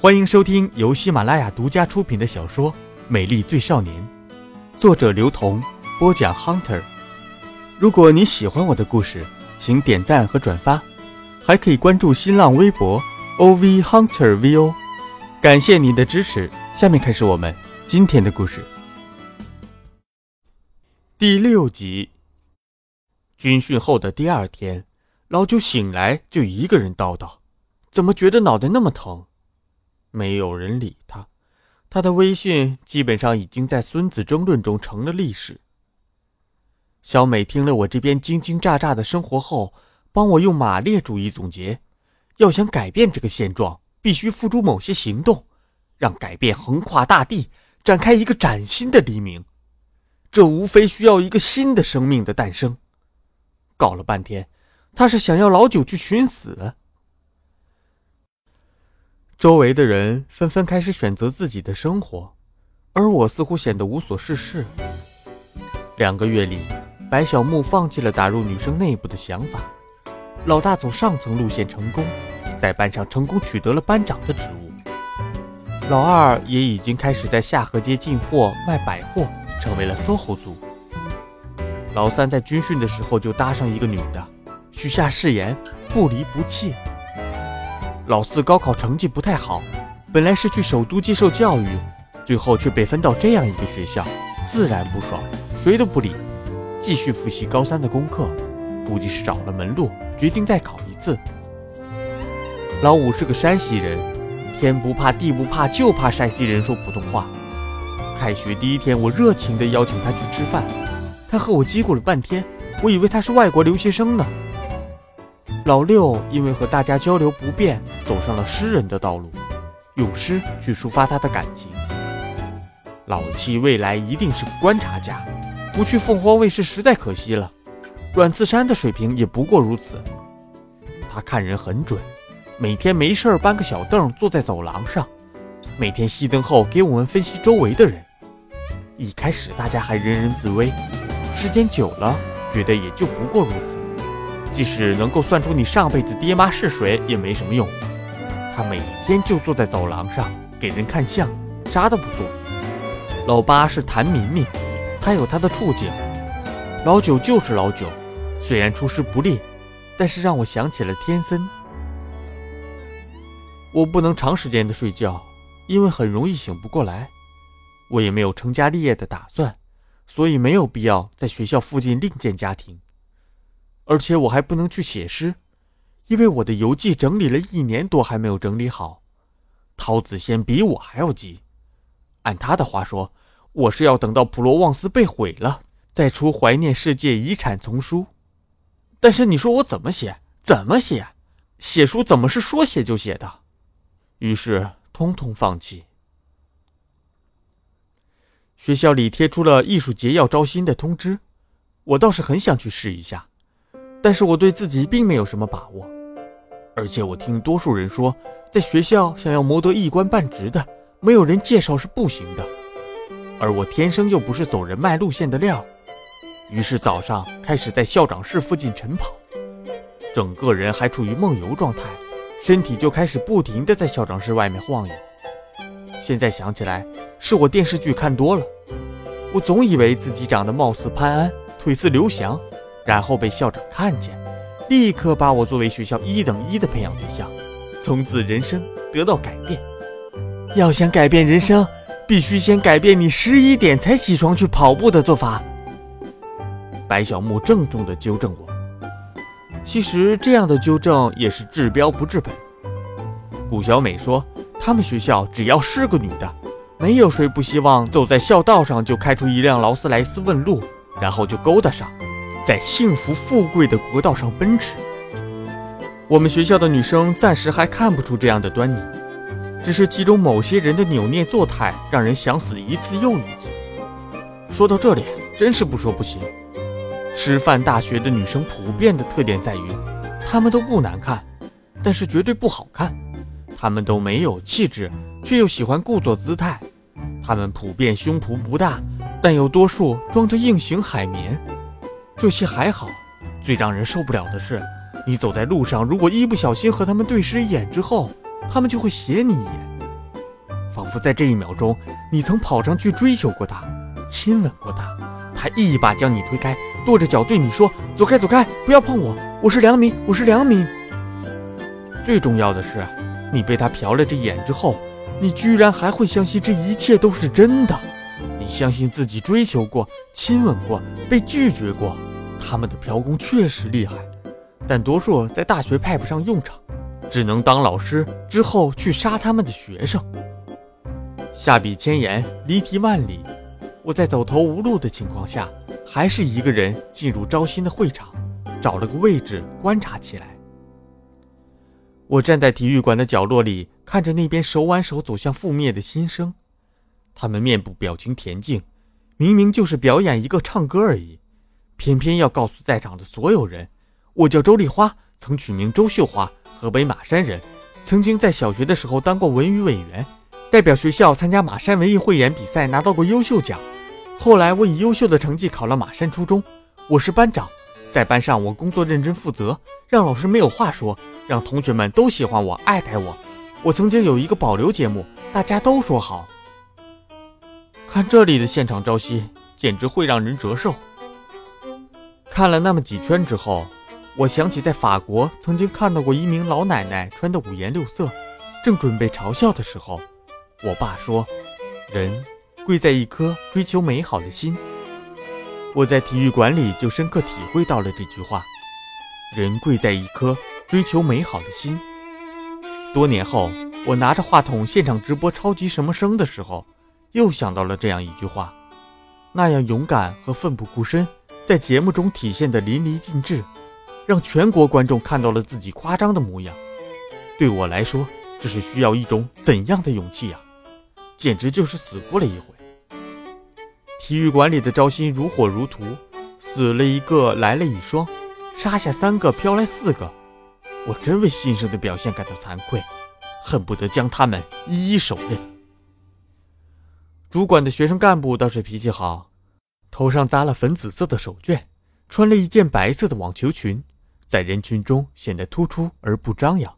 欢迎收听由喜马拉雅独家出品的小说《美丽最少年》，作者刘同，播讲 Hunter。如果你喜欢我的故事，请点赞和转发，还可以关注新浪微博 OV Hunter VO。感谢您的支持。下面开始我们今天的故事。第六集。军训后的第二天，老九醒来就一个人叨叨：“怎么觉得脑袋那么疼？”没有人理他，他的威信基本上已经在孙子争论中成了历史。小美听了我这边惊惊乍乍的生活后，帮我用马列主义总结：要想改变这个现状，必须付诸某些行动。让改变横跨大地，展开一个崭新的黎明。这无非需要一个新的生命的诞生。搞了半天，他是想要老九去寻死。周围的人纷纷开始选择自己的生活，而我似乎显得无所事事。两个月里，白小木放弃了打入女生内部的想法，老大走上层路线成功，在班上成功取得了班长的职务。老二也已经开始在下河街进货卖百货，成为了 SOHO 族。老三在军训的时候就搭上一个女的，许下誓言不离不弃。老四高考成绩不太好，本来是去首都接受教育，最后却被分到这样一个学校，自然不爽，谁都不理，继续复习高三的功课，估计是找了门路，决定再考一次。老五是个山西人。天不怕地不怕，就怕山西人说普通话。开学第一天，我热情地邀请他去吃饭，他和我叽咕了半天，我以为他是外国留学生呢。老六因为和大家交流不便，走上了诗人的道路，用诗去抒发他的感情。老七未来一定是个观察家，不去凤凰卫视实在可惜了。阮次山的水平也不过如此，他看人很准。每天没事儿搬个小凳坐在走廊上，每天熄灯后给我们分析周围的人。一开始大家还人人自危，时间久了觉得也就不过如此。即使能够算出你上辈子爹妈是谁也没什么用。他每天就坐在走廊上给人看相，啥都不做。老八是谭明明，他有他的处境。老九就是老九，虽然出师不利，但是让我想起了天森。我不能长时间的睡觉，因为很容易醒不过来。我也没有成家立业的打算，所以没有必要在学校附近另建家庭。而且我还不能去写诗，因为我的游记整理了一年多还没有整理好。陶子仙比我还要急，按他的话说，我是要等到普罗旺斯被毁了，再出怀念世界遗产丛书。但是你说我怎么写？怎么写？写书怎么是说写就写的？于是，通通放弃。学校里贴出了艺术节要招新的通知，我倒是很想去试一下，但是我对自己并没有什么把握。而且我听多数人说，在学校想要谋得一官半职的，没有人介绍是不行的。而我天生又不是走人脉路线的料，于是早上开始在校长室附近晨跑，整个人还处于梦游状态。身体就开始不停地在校长室外面晃悠。现在想起来，是我电视剧看多了。我总以为自己长得貌似潘安，腿似刘翔，然后被校长看见，立刻把我作为学校一等一的培养对象，从此人生得到改变。要想改变人生，必须先改变你十一点才起床去跑步的做法。白小木郑重地纠正我。其实这样的纠正也是治标不治本。古小美说：“他们学校只要是个女的，没有谁不希望走在校道上就开出一辆劳斯莱斯问路，然后就勾搭上，在幸福富贵的国道上奔驰。”我们学校的女生暂时还看不出这样的端倪，只是其中某些人的扭捏作态让人想死一次又一次。说到这里，真是不说不行。师范大学的女生普遍的特点在于，她们都不难看，但是绝对不好看。她们都没有气质，却又喜欢故作姿态。她们普遍胸脯不大，但有多数装着硬型海绵。这些还好，最让人受不了的是，你走在路上，如果一不小心和他们对视一眼之后，他们就会斜你一眼，仿佛在这一秒钟，你曾跑上去追求过他，亲吻过他，他一把将你推开，跺着脚对你说：“走开，走开，不要碰我，我是良民，我是良民。”最重要的是，你被他瞟了这眼之后，你居然还会相信这一切都是真的。你相信自己追求过、亲吻过、被拒绝过，他们的嫖功确实厉害，但多数在大学派不上用场。只能当老师，之后去杀他们的学生。下笔千言，离题万里。我在走投无路的情况下，还是一个人进入招新的会场，找了个位置观察起来。我站在体育馆的角落里，看着那边手挽手走向覆灭的新生，他们面部表情恬静，明明就是表演一个唱歌而已，偏偏要告诉在场的所有人，我叫周丽花，曾取名周秀花。河北马山人，曾经在小学的时候当过文娱委员，代表学校参加马山文艺汇演比赛，拿到过优秀奖。后来我以优秀的成绩考了马山初中，我是班长，在班上我工作认真负责，让老师没有话说，让同学们都喜欢我，爱戴我。我曾经有一个保留节目，大家都说好。看这里的现场朝夕，简直会让人折寿。看了那么几圈之后。我想起在法国曾经看到过一名老奶奶穿的五颜六色，正准备嘲笑的时候，我爸说：“人贵在一颗追求美好的心。”我在体育馆里就深刻体会到了这句话：“人贵在一颗追求美好的心。”多年后，我拿着话筒现场直播超级什么声的时候，又想到了这样一句话：那样勇敢和奋不顾身，在节目中体现的淋漓尽致。让全国观众看到了自己夸张的模样，对我来说，这是需要一种怎样的勇气呀？简直就是死过了一回。体育馆里的招新如火如荼，死了一个来了一双，杀下三个飘来四个，我真为新生的表现感到惭愧，恨不得将他们一一手刃。主管的学生干部倒是脾气好，头上扎了粉紫色的手绢，穿了一件白色的网球裙。在人群中显得突出而不张扬，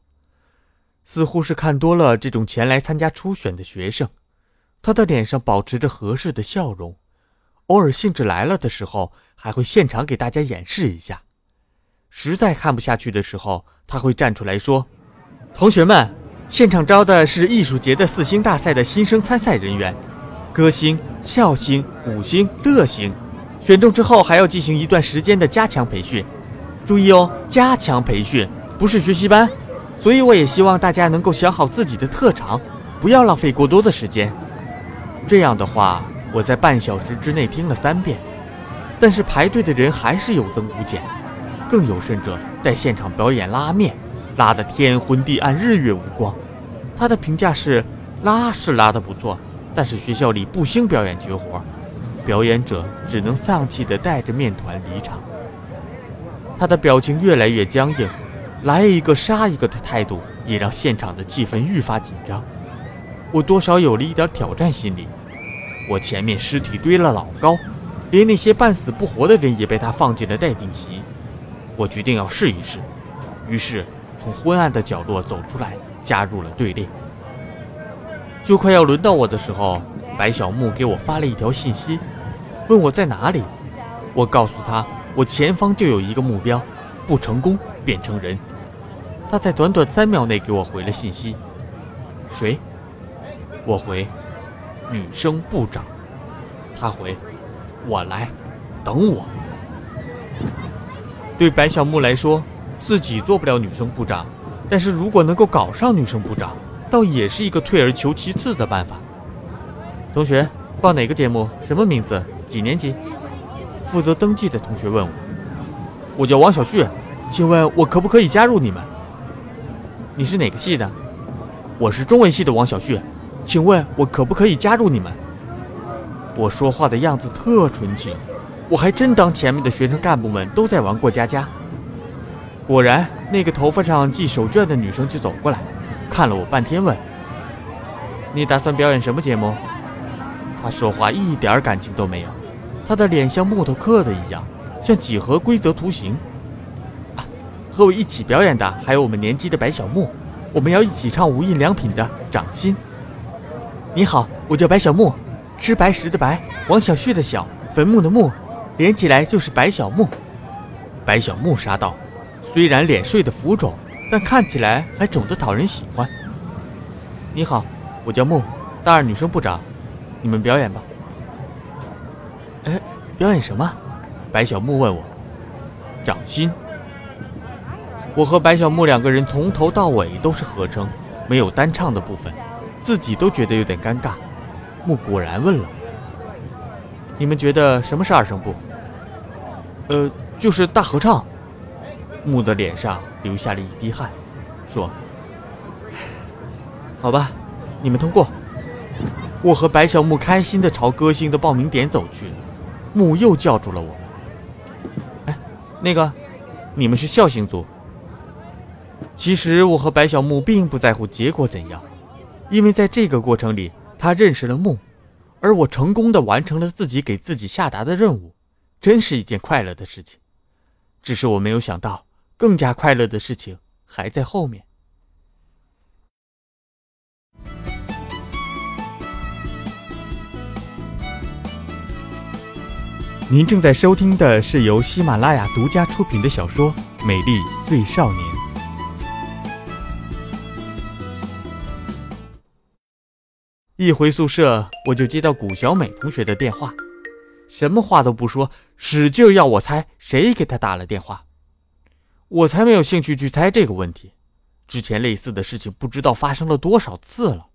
似乎是看多了这种前来参加初选的学生。他的脸上保持着合适的笑容，偶尔兴致来了的时候，还会现场给大家演示一下。实在看不下去的时候，他会站出来说：“同学们，现场招的是艺术节的四星大赛的新生参赛人员，歌星、笑星、舞星、乐星，选中之后还要进行一段时间的加强培训。”注意哦，加强培训不是学习班，所以我也希望大家能够想好自己的特长，不要浪费过多的时间。这样的话，我在半小时之内听了三遍，但是排队的人还是有增无减，更有甚者在现场表演拉面，拉得天昏地暗，日月无光。他的评价是：拉是拉得不错，但是学校里不兴表演绝活，表演者只能丧气地带着面团离场。他的表情越来越僵硬，来一个杀一个的态度，也让现场的气氛愈发紧张。我多少有了一点挑战心理。我前面尸体堆了老高，连那些半死不活的人也被他放进了待定席。我决定要试一试，于是从昏暗的角落走出来，加入了队列。就快要轮到我的时候，白小木给我发了一条信息，问我在哪里。我告诉他。我前方就有一个目标，不成功变成人。他在短短三秒内给我回了信息。谁？我回，女生部长。他回，我来，等我。对白小木来说，自己做不了女生部长，但是如果能够搞上女生部长，倒也是一个退而求其次的办法。同学，报哪个节目？什么名字？几年级？负责登记的同学问我：“我叫王小旭，请问我可不可以加入你们？你是哪个系的？我是中文系的王小旭，请问我可不可以加入你们？”我说话的样子特纯情，我还真当前面的学生干部们都在玩过家家。果然，那个头发上系手绢的女生就走过来，看了我半天，问：“你打算表演什么节目？”他说话一点感情都没有。他的脸像木头刻的一样，像几何规则图形。啊，和我一起表演的还有我们年级的白小木，我们要一起唱无印良品的《掌心》。你好，我叫白小木，吃白食的白，王小旭的小，坟墓的墓，连起来就是白小木。白小木杀道，虽然脸睡得浮肿，但看起来还肿得讨人喜欢。你好，我叫木，大二女生部长，你们表演吧。哎，表演什么？白小木问我。掌心。我和白小木两个人从头到尾都是合声，没有单唱的部分，自己都觉得有点尴尬。木果然问了：“你们觉得什么是二声部？”呃，就是大合唱。木的脸上流下了一滴汗，说：“好吧，你们通过。”我和白小木开心地朝歌星的报名点走去，木又叫住了我们：“哎，那个，你们是孝星组。”其实我和白小木并不在乎结果怎样，因为在这个过程里，他认识了木，而我成功的完成了自己给自己下达的任务，真是一件快乐的事情。只是我没有想到，更加快乐的事情还在后面。您正在收听的是由喜马拉雅独家出品的小说《美丽最少年》。一回宿舍，我就接到古小美同学的电话，什么话都不说，使劲要我猜谁给她打了电话。我才没有兴趣去猜这个问题，之前类似的事情不知道发生了多少次了，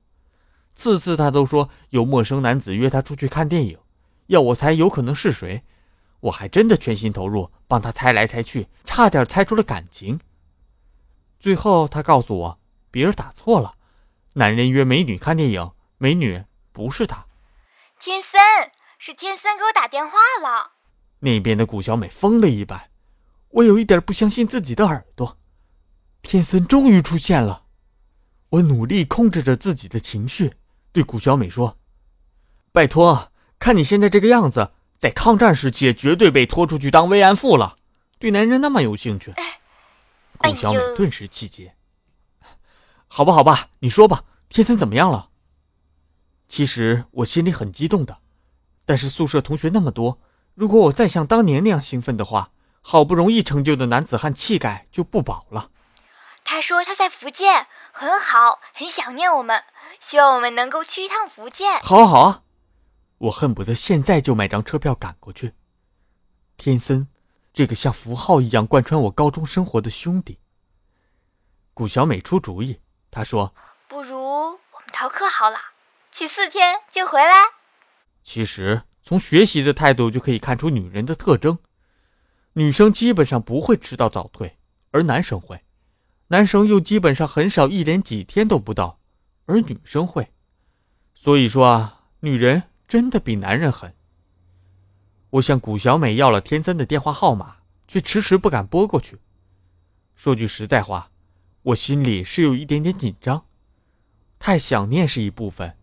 次次他都说有陌生男子约他出去看电影，要我猜有可能是谁，我还真的全心投入帮他猜来猜去，差点猜出了感情。最后他告诉我，别人打错了，男人约美女看电影。美女不是他，天森是天森给我打电话了。那边的顾小美疯了一般，我有一点不相信自己的耳朵。天森终于出现了，我努力控制着自己的情绪，对古小美说：“拜托，看你现在这个样子，在抗战时期绝对被拖出去当慰安妇了，对男人那么有兴趣。”古小美顿时气结。好吧，好吧，你说吧，天森怎么样了？其实我心里很激动的，但是宿舍同学那么多，如果我再像当年那样兴奋的话，好不容易成就的男子汉气概就不保了。他说他在福建很好，很想念我们，希望我们能够去一趟福建。好啊好啊，我恨不得现在就买张车票赶过去。天森，这个像符号一样贯穿我高中生活的兄弟。古小美出主意，她说：“不如我们逃课好了。”去四天就回来。其实从学习的态度就可以看出女人的特征。女生基本上不会迟到早退，而男生会；男生又基本上很少一连几天都不到，而女生会。所以说啊，女人真的比男人狠。我向古小美要了天森的电话号码，却迟迟不敢拨过去。说句实在话，我心里是有一点点紧张，太想念是一部分。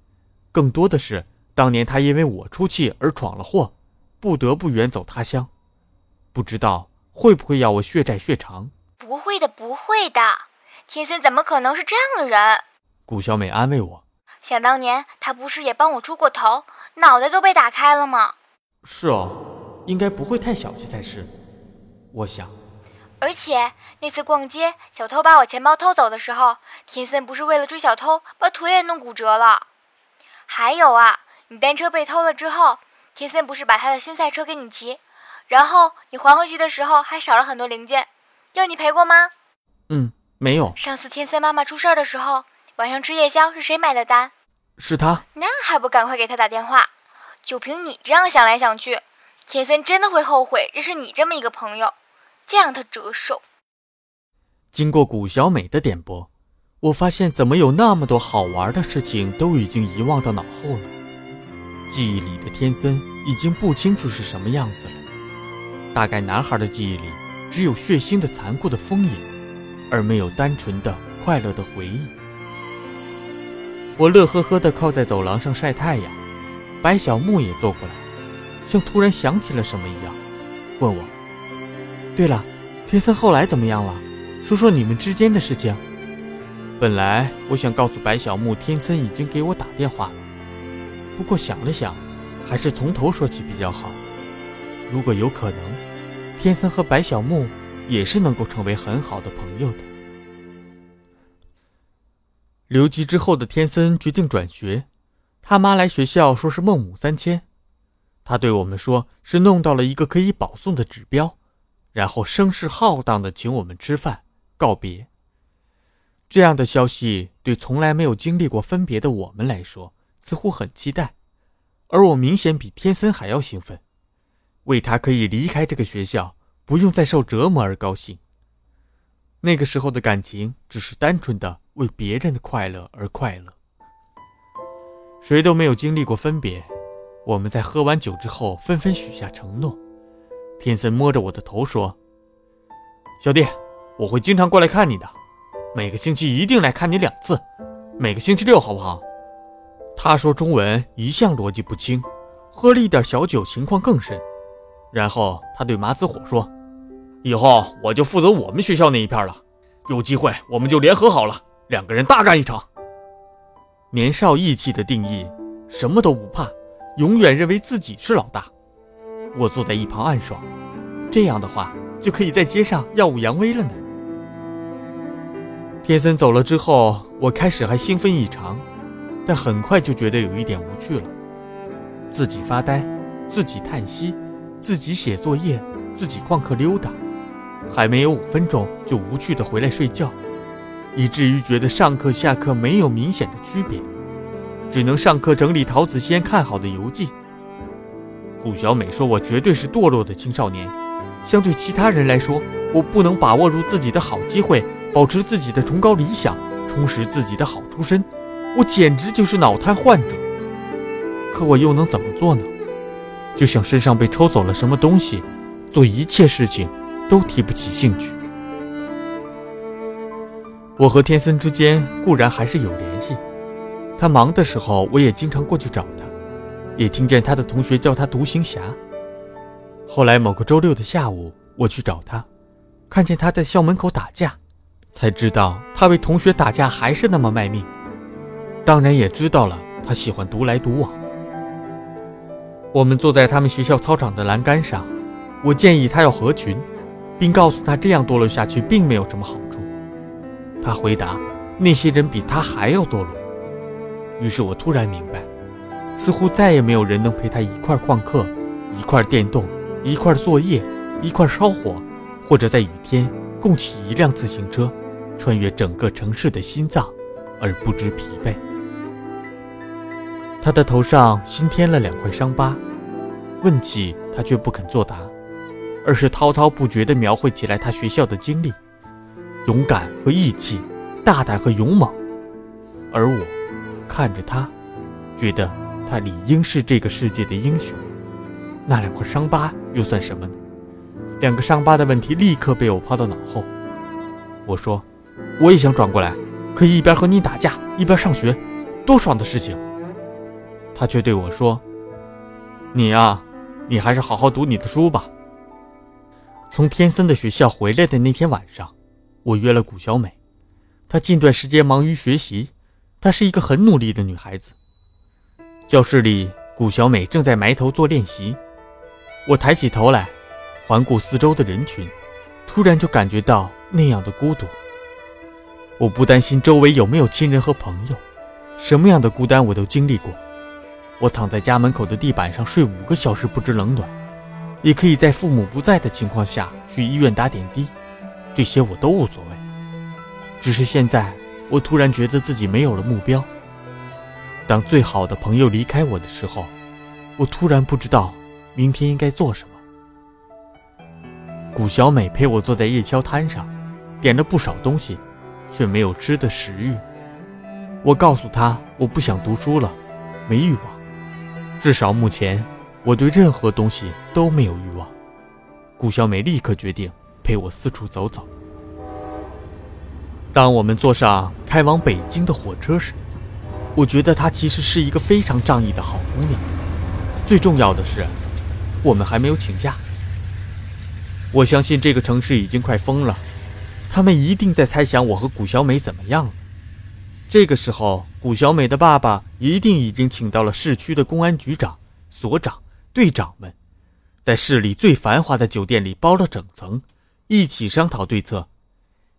更多的是，当年他因为我出气而闯了祸，不得不远走他乡，不知道会不会要我血债血偿？不会的，不会的，天森怎么可能是这样的人？顾小美安慰我。想当年，他不是也帮我出过头，脑袋都被打开了吗？是哦，应该不会太小气才是，我想。而且那次逛街，小偷把我钱包偷走的时候，天森不是为了追小偷，把腿也弄骨折了。还有啊，你单车被偷了之后，天森不是把他的新赛车给你骑，然后你还回去的时候还少了很多零件，要你赔过吗？嗯，没有。上次天森妈妈出事的时候，晚上吃夜宵是谁买的单？是他。那还不赶快给他打电话？就凭你这样想来想去，天森真的会后悔认识你这么一个朋友，这让他折寿。经过古小美的点拨。我发现，怎么有那么多好玩的事情都已经遗忘到脑后了。记忆里的天森已经不清楚是什么样子了。大概男孩的记忆里只有血腥的、残酷的风影，而没有单纯的、快乐的回忆。我乐呵呵地靠在走廊上晒太阳，白小木也坐过来，像突然想起了什么一样，问我：“对了，天森后来怎么样了？说说你们之间的事情。”本来我想告诉白小木，天森已经给我打电话了，不过想了想，还是从头说起比较好。如果有可能，天森和白小木也是能够成为很好的朋友的。留级之后的天森决定转学，他妈来学校说是孟母三迁，他对我们说是弄到了一个可以保送的指标，然后声势浩荡的请我们吃饭告别。这样的消息对从来没有经历过分别的我们来说似乎很期待，而我明显比天森还要兴奋。为他可以离开这个学校，不用再受折磨而高兴。那个时候的感情只是单纯的为别人的快乐而快乐。谁都没有经历过分别，我们在喝完酒之后纷纷许下承诺。天森摸着我的头说：“小弟，我会经常过来看你的，每个星期一定来看你两次，每个星期六好不好？”他说中文一向逻辑不清，喝了一点小酒，情况更深。然后他对马子火说：“以后我就负责我们学校那一片了，有机会我们就联合好了，两个人大干一场。”年少义气的定义，什么都不怕，永远认为自己是老大。我坐在一旁暗爽，这样的话就可以在街上耀武扬威了呢。天森走了之后，我开始还兴奋异常，但很快就觉得有一点无趣了，自己发呆，自己叹息。自己写作业，自己旷课溜达，还没有五分钟就无趣的回来睡觉，以至于觉得上课下课没有明显的区别，只能上课整理陶子先看好的游记。顾小美说：“我绝对是堕落的青少年，相对其他人来说，我不能把握住自己的好机会，保持自己的崇高理想，充实自己的好出身，我简直就是脑瘫患者。可我又能怎么做呢？”就像身上被抽走了什么东西，做一切事情都提不起兴趣。我和天森之间固然还是有联系，他忙的时候我也经常过去找他，也听见他的同学叫他“独行侠”。后来某个周六的下午，我去找他，看见他在校门口打架，才知道他为同学打架还是那么卖命。当然也知道了他喜欢独来独往。我们坐在他们学校操场的栏杆上，我建议他要合群，并告诉他这样堕落下去并没有什么好处。他回答：“那些人比他还要堕落。”于是我突然明白，似乎再也没有人能陪他一块旷课、一块电动、一块作业、一块烧火，或者在雨天共骑一辆自行车，穿越整个城市的心脏，而不知疲惫。他的头上新添了两块伤疤，问起他却不肯作答，而是滔滔不绝地描绘起来他学校的经历，勇敢和义气，大胆和勇猛。而我看着他，觉得他理应是这个世界的英雄。那两块伤疤又算什么呢？两个伤疤的问题立刻被我抛到脑后。我说：“我也想转过来，可以一边和你打架一边上学，多爽的事情！”他却对我说：“你呀，你还是好好读你的书吧。”从天森的学校回来的那天晚上，我约了谷小美。她近段时间忙于学习，她是一个很努力的女孩子。教室里，谷小美正在埋头做练习。我抬起头来，环顾四周的人群，突然就感觉到那样的孤独。我不担心周围有没有亲人和朋友，什么样的孤单我都经历过。我躺在家门口的地板上睡五个小时不知冷暖，也可以在父母不在的情况下去医院打点滴，这些我都无所谓。只是现在，我突然觉得自己没有了目标。当最好的朋友离开我的时候，我突然不知道明天应该做什么。谷小美陪我坐在夜宵摊上，点了不少东西，却没有吃的食欲。我告诉她我不想读书了，没欲望。至少目前，我对任何东西都没有欲望。顾小美立刻决定陪我四处走走。当我们坐上开往北京的火车时，我觉得她其实是一个非常仗义的好姑娘。最重要的是，我们还没有请假。我相信这个城市已经快疯了，他们一定在猜想我和谷小美怎么样了。这个时候，谷小美的爸爸一定已经请到了市区的公安局长、所长、队长们，在市里最繁华的酒店里包了整层，一起商讨对策。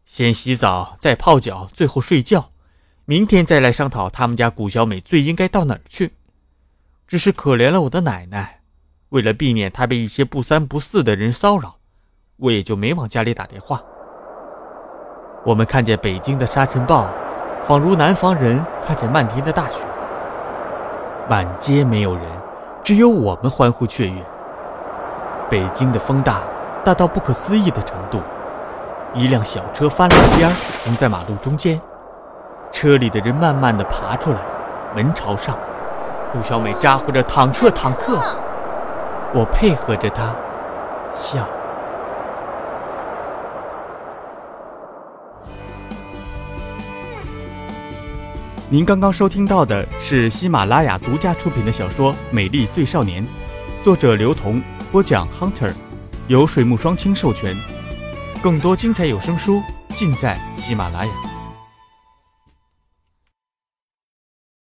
先洗澡，再泡脚，最后睡觉。明天再来商讨他们家谷小美最应该到哪儿去。只是可怜了我的奶奶，为了避免她被一些不三不四的人骚扰，我也就没往家里打电话。我们看见北京的沙尘暴，仿如南方人看见漫天的大雪。满街没有人，只有我们欢呼雀跃。北京的风大，大到不可思议的程度。一辆小车翻了个边儿，停在马路中间。车里的人慢慢的爬出来，门朝上。顾小美咋呼着“坦克，坦克”，我配合着她笑。您刚刚收听到的是喜马拉雅独家出品的小说《美丽最少年》，作者刘同，播讲 Hunter，由水木双清授权。更多精彩有声书尽在喜马拉雅。